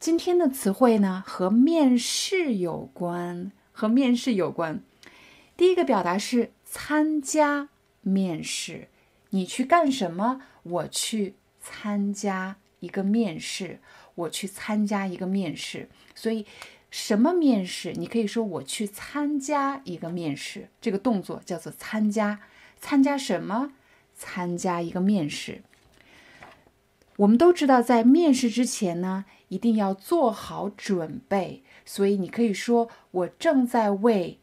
今天的词汇呢，和面试有关，和面试有关。第一个表达是参加面试，你去干什么？我去参加一个面试，我去参加一个面试。所以，什么面试？你可以说我去参加一个面试，这个动作叫做参加。参加什么？参加一个面试。我们都知道，在面试之前呢，一定要做好准备。所以你可以说：“我正在为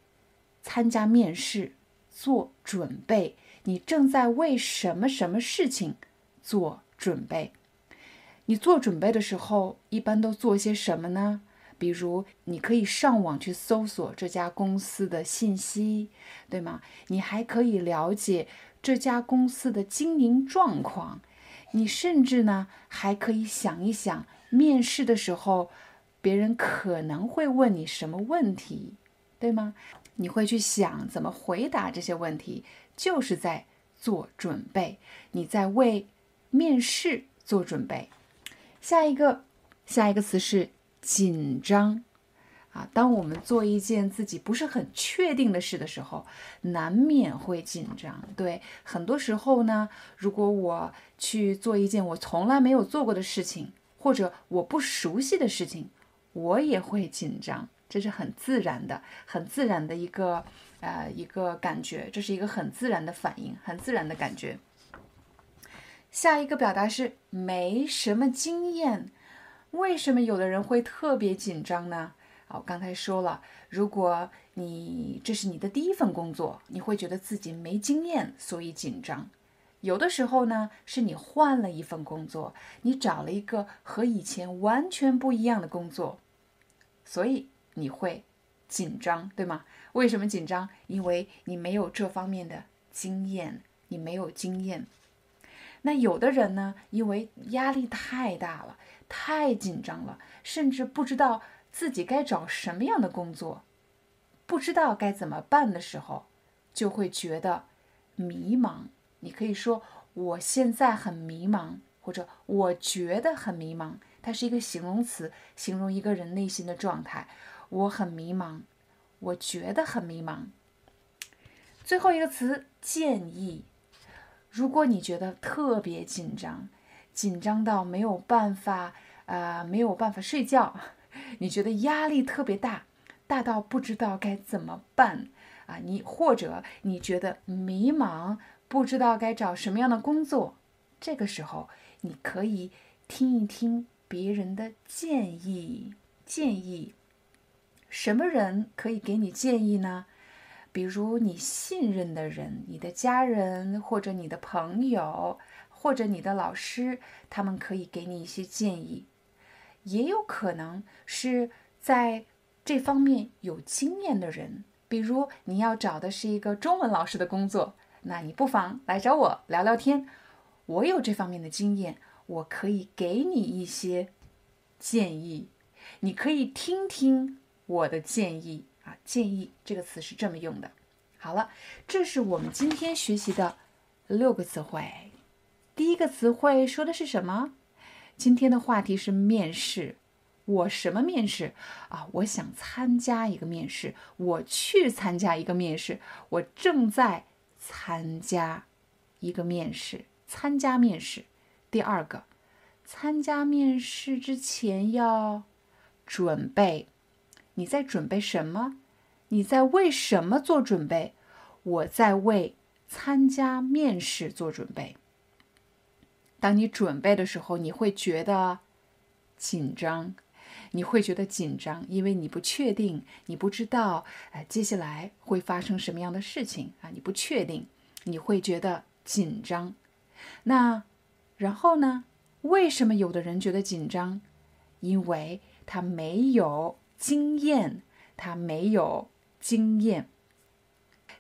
参加面试做准备。”你正在为什么什么事情做准备？你做准备的时候，一般都做些什么呢？比如，你可以上网去搜索这家公司的信息，对吗？你还可以了解这家公司的经营状况。你甚至呢，还可以想一想，面试的时候，别人可能会问你什么问题，对吗？你会去想怎么回答这些问题，就是在做准备，你在为面试做准备。下一个，下一个词是紧张。啊，当我们做一件自己不是很确定的事的时候，难免会紧张。对，很多时候呢，如果我去做一件我从来没有做过的事情，或者我不熟悉的事情，我也会紧张。这是很自然的，很自然的一个呃一个感觉，这是一个很自然的反应，很自然的感觉。下一个表达是没什么经验。为什么有的人会特别紧张呢？我刚才说了，如果你这是你的第一份工作，你会觉得自己没经验，所以紧张。有的时候呢，是你换了一份工作，你找了一个和以前完全不一样的工作，所以你会紧张，对吗？为什么紧张？因为你没有这方面的经验，你没有经验。那有的人呢，因为压力太大了，太紧张了，甚至不知道。自己该找什么样的工作，不知道该怎么办的时候，就会觉得迷茫。你可以说我现在很迷茫，或者我觉得很迷茫。它是一个形容词，形容一个人内心的状态。我很迷茫，我觉得很迷茫。最后一个词建议，如果你觉得特别紧张，紧张到没有办法，呃，没有办法睡觉。你觉得压力特别大，大到不知道该怎么办啊？你或者你觉得迷茫，不知道该找什么样的工作，这个时候你可以听一听别人的建议。建议什么人可以给你建议呢？比如你信任的人，你的家人，或者你的朋友，或者你的老师，他们可以给你一些建议。也有可能是在这方面有经验的人，比如你要找的是一个中文老师的工作，那你不妨来找我聊聊天。我有这方面的经验，我可以给你一些建议，你可以听听我的建议啊。建议这个词是这么用的。好了，这是我们今天学习的六个词汇。第一个词汇说的是什么？今天的话题是面试，我什么面试啊？我想参加一个面试，我去参加一个面试，我正在参加一个面试，参加面试。第二个，参加面试之前要准备，你在准备什么？你在为什么做准备？我在为参加面试做准备。当你准备的时候，你会觉得紧张，你会觉得紧张，因为你不确定，你不知道，哎，接下来会发生什么样的事情啊？你不确定，你会觉得紧张。那然后呢？为什么有的人觉得紧张？因为他没有经验，他没有经验。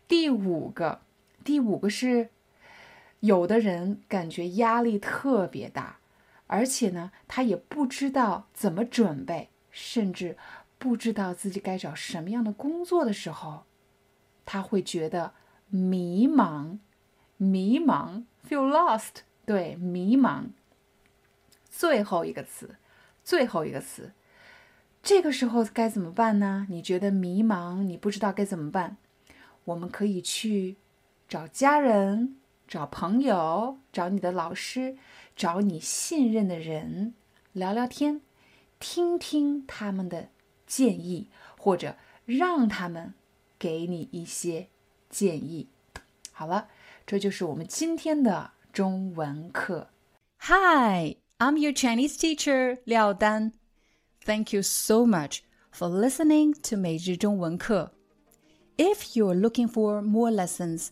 第五个，第五个是，有的人感觉压力特别大，而且呢，他也不知道怎么准备，甚至不知道自己该找什么样的工作的时候，他会觉得迷茫，迷茫，feel lost，对，迷茫。最后一个词，最后一个词，这个时候该怎么办呢？你觉得迷茫，你不知道该怎么办？我们可以去找家人、找朋友、找你的老师、找你信任的人聊聊天，听听他们的建议，或者让他们给你一些建议。好了，这就是我们今天的中文课。Hi。I'm your Chinese teacher, Liao Dan. Thank you so much for listening to 每日中文课. If you're looking for more lessons,